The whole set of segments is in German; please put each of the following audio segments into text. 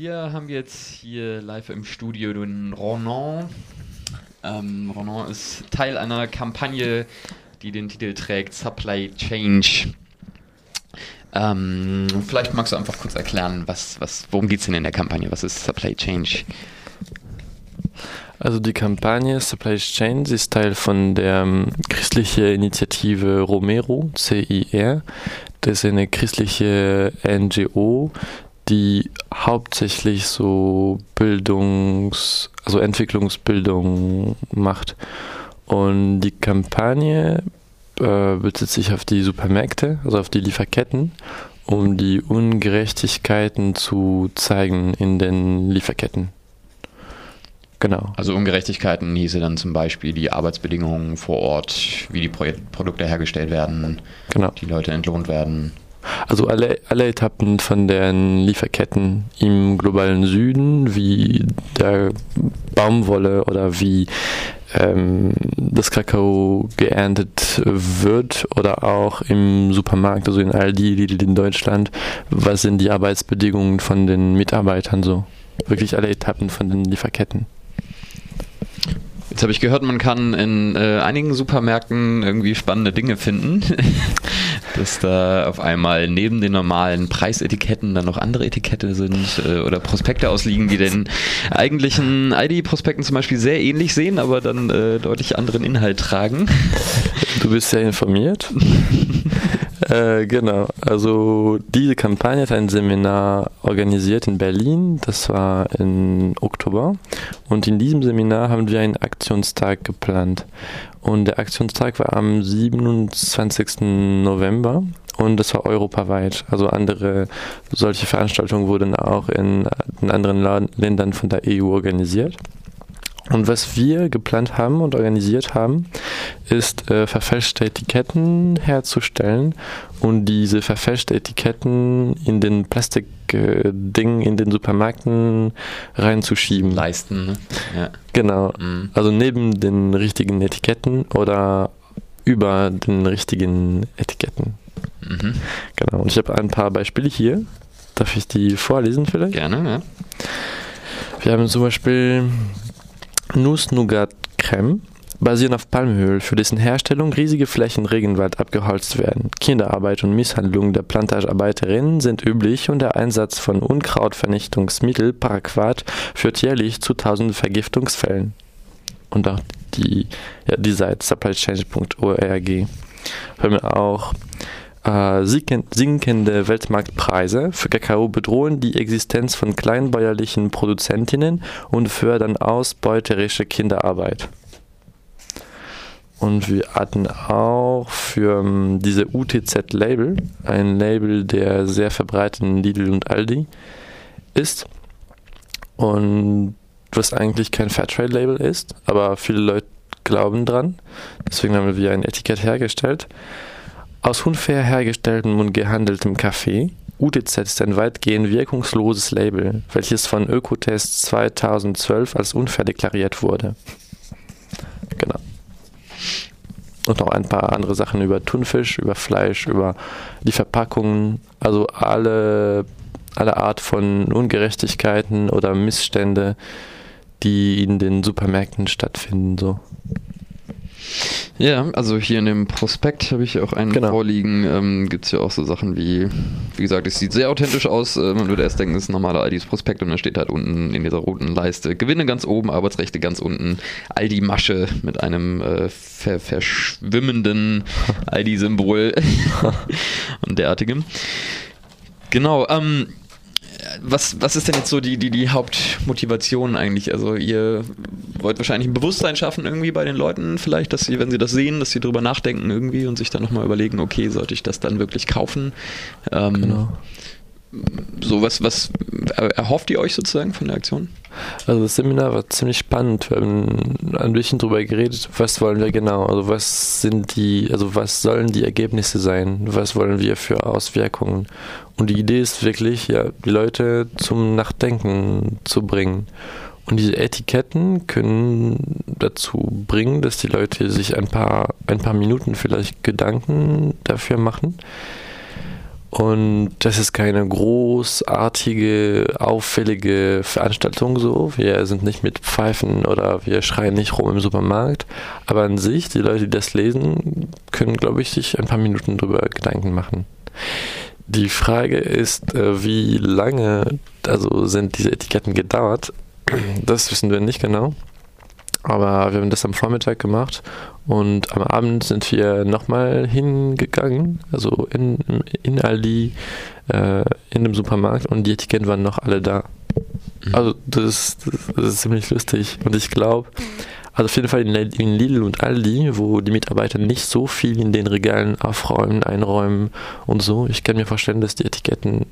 Wir haben jetzt hier live im Studio den Ronan. Ähm, Ronan ist Teil einer Kampagne, die den Titel trägt Supply Change. Ähm, vielleicht magst du einfach kurz erklären, was, was, worum geht es denn in der Kampagne? Was ist Supply Change? Also die Kampagne Supply Change ist Teil von der um, christlichen Initiative Romero, CIR. Das ist eine christliche NGO, die hauptsächlich so Bildungs-, also Entwicklungsbildung macht. Und die Kampagne äh, bezieht sich auf die Supermärkte, also auf die Lieferketten, um die Ungerechtigkeiten zu zeigen in den Lieferketten. Genau. Also Ungerechtigkeiten hieße dann zum Beispiel die Arbeitsbedingungen vor Ort, wie die Pro Produkte hergestellt werden, genau. die Leute entlohnt werden. Also alle, alle Etappen von den Lieferketten im globalen Süden, wie der Baumwolle oder wie ähm, das Kakao geerntet wird oder auch im Supermarkt, also in Aldi, Lidl in Deutschland, was sind die Arbeitsbedingungen von den Mitarbeitern so? Wirklich alle Etappen von den Lieferketten. Jetzt habe ich gehört, man kann in äh, einigen Supermärkten irgendwie spannende Dinge finden. dass da auf einmal neben den normalen Preisetiketten dann noch andere Etikette sind äh, oder Prospekte ausliegen, die den eigentlichen ID-Prospekten zum Beispiel sehr ähnlich sehen, aber dann äh, deutlich anderen Inhalt tragen. Du bist sehr informiert. Äh, genau, also diese Kampagne hat ein Seminar organisiert in Berlin, das war im Oktober. Und in diesem Seminar haben wir einen Aktionstag geplant. Und der Aktionstag war am 27. November und das war europaweit. Also andere solche Veranstaltungen wurden auch in, in anderen Ländern von der EU organisiert. Und was wir geplant haben und organisiert haben, ist äh, verfälschte Etiketten herzustellen und diese verfälschte Etiketten in den Plastikding äh, in den Supermärkten reinzuschieben. Leisten, ne? Ja. Genau. Mhm. Also neben den richtigen Etiketten oder über den richtigen Etiketten. Mhm. Genau. Und ich habe ein paar Beispiele hier. Darf ich die vorlesen vielleicht? Gerne, ja. Wir haben zum Beispiel Nuss-Nougat-Creme basieren auf Palmöl, für dessen Herstellung riesige Flächen Regenwald abgeholzt werden. Kinderarbeit und Misshandlung der Plantagearbeiterinnen sind üblich und der Einsatz von Unkrautvernichtungsmittel Paraquat führt jährlich zu tausenden Vergiftungsfällen. Und auch die, ja, die Seite supplychange.org. Hören wir auch äh, sinkende Weltmarktpreise für Kakao bedrohen die Existenz von kleinbäuerlichen Produzentinnen und fördern ausbeuterische Kinderarbeit. Und wir hatten auch für um, ähm, diese UTZ-Label, ein Label, der sehr verbreitet in Lidl und Aldi ist. Und was eigentlich kein Fairtrade-Label ist, aber viele Leute glauben dran. Deswegen haben wir ein Etikett hergestellt. Aus unfair hergestelltem und gehandeltem Kaffee. UTZ ist ein weitgehend wirkungsloses Label, welches von Ökotest 2012 als unfair deklariert wurde. Genau. Und noch ein paar andere Sachen über Thunfisch, über Fleisch, über die Verpackungen, also alle, alle Art von Ungerechtigkeiten oder Missstände, die in den Supermärkten stattfinden. So. Ja, also hier in dem Prospekt habe ich auch einen genau. vorliegen. Ähm, Gibt es ja auch so Sachen wie, wie gesagt, es sieht sehr authentisch aus. Äh, man würde erst denken, es ist ein normaler Aldis Prospekt und dann steht halt unten in dieser roten Leiste Gewinne ganz oben, Arbeitsrechte ganz unten, Aldi Masche mit einem äh, ver verschwimmenden Aldi-Symbol und derartigem. Genau, ähm, was, was ist denn jetzt so die, die, die Hauptmotivation eigentlich? Also ihr wollt wahrscheinlich ein Bewusstsein schaffen irgendwie bei den Leuten vielleicht, dass sie, wenn sie das sehen, dass sie drüber nachdenken irgendwie und sich dann nochmal überlegen, okay, sollte ich das dann wirklich kaufen? Ähm, genau. So, was, was erhofft ihr euch sozusagen von der Aktion? Also das Seminar war ziemlich spannend. Wir haben ein bisschen drüber geredet, was wollen wir genau, also was sind die, also was sollen die Ergebnisse sein, was wollen wir für Auswirkungen. Und die Idee ist wirklich, ja, die Leute zum Nachdenken zu bringen. Und diese Etiketten können dazu bringen, dass die Leute sich ein paar, ein paar Minuten vielleicht Gedanken dafür machen Und das ist keine großartige, auffällige Veranstaltung so. Wir sind nicht mit Pfeifen oder wir schreien nicht rum im Supermarkt. Aber an sich, die Leute, die das lesen, können, glaube ich, sich ein paar Minuten darüber Gedanken machen. Die Frage ist, äh, wie lange also sind diese Etiketten gedauert. Das wissen wir nicht genau. Aber wir haben das am Vormittag gemacht und am Abend sind wir nochmal hingegangen, also in, in Aldi, äh, in dem Supermarkt und die Etiketten waren noch alle da. Mhm. Also das, das, das ist ziemlich lustig und ich glaube, also auf jeden Fall in, in Lidl und Aldi, wo die Mitarbeiter nicht so viel in den Regalen aufräumen, einräumen und so. Ich kann mir vorstellen, dass die Etiketten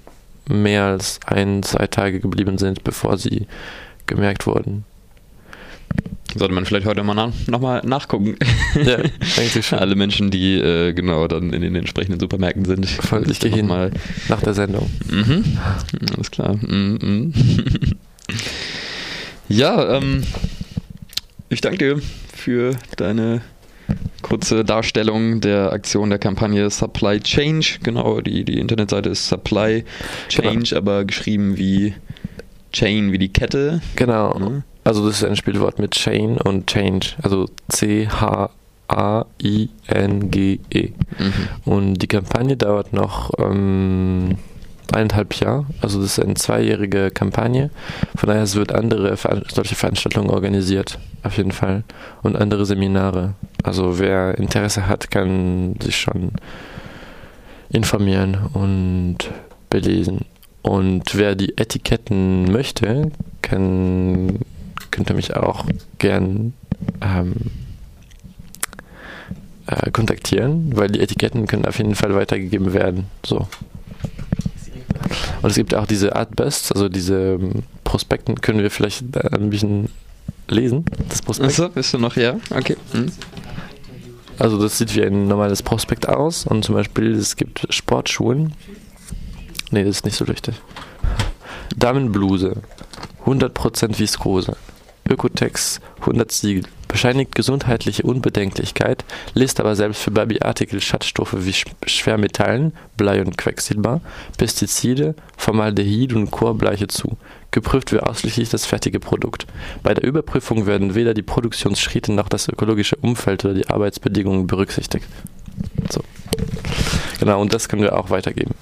mehr als ein, zwei Tage geblieben sind, bevor sie gemerkt wurden. Sollte man vielleicht heute mal nach, nochmal nachgucken. Ja, eigentlich schon. Alle Menschen, die äh, genau dann in den entsprechenden Supermärkten sind. Folge ich hin mal nach der Sendung. Mhm. Alles klar. Mhm. ja, ähm, ich danke dir für deine kurze Darstellung der Aktion der Kampagne Supply Change. Genau, die, die Internetseite ist Supply Change, genau. aber geschrieben wie Chain, wie die Kette. Genau. Mhm. Also das ist ein Spielwort mit Chain und Change, also C-H-A-I-N-G-E. Mhm. Und die Kampagne dauert noch ähm, eineinhalb Jahre, also das ist eine zweijährige Kampagne. Von daher es wird andere solche Veranstaltungen organisiert, auf jeden Fall. Und andere Seminare. Also wer Interesse hat, kann sich schon informieren und belesen. Und wer die Etiketten möchte, kann könnt ihr mich auch gern ähm, äh, kontaktieren, weil die Etiketten können auf jeden Fall weitergegeben werden. So. Und es gibt auch diese Artbusts, also diese ähm, Prospekten, können wir vielleicht ein bisschen lesen, das Prospekt. Achso, bist du noch, ja? Okay. Mhm. Also das sieht wie ein normales Prospekt aus und zum Beispiel es gibt Sportschuhen. Ne, das ist nicht so richtig. Damenbluse, 100% Viskose. Ökotex 100 Siegel, bescheinigt gesundheitliche Unbedenklichkeit, lässt aber selbst für Babyartikel Schadstoffe wie Schwermetallen, Blei und Quecksilber, Pestizide, Formaldehyd und Chorbleiche zu. Geprüft wird ausschließlich das fertige Produkt. Bei der Überprüfung werden weder die Produktionsschritte noch das ökologische Umfeld oder die Arbeitsbedingungen berücksichtigt. So. Genau, und das können wir auch weitergeben.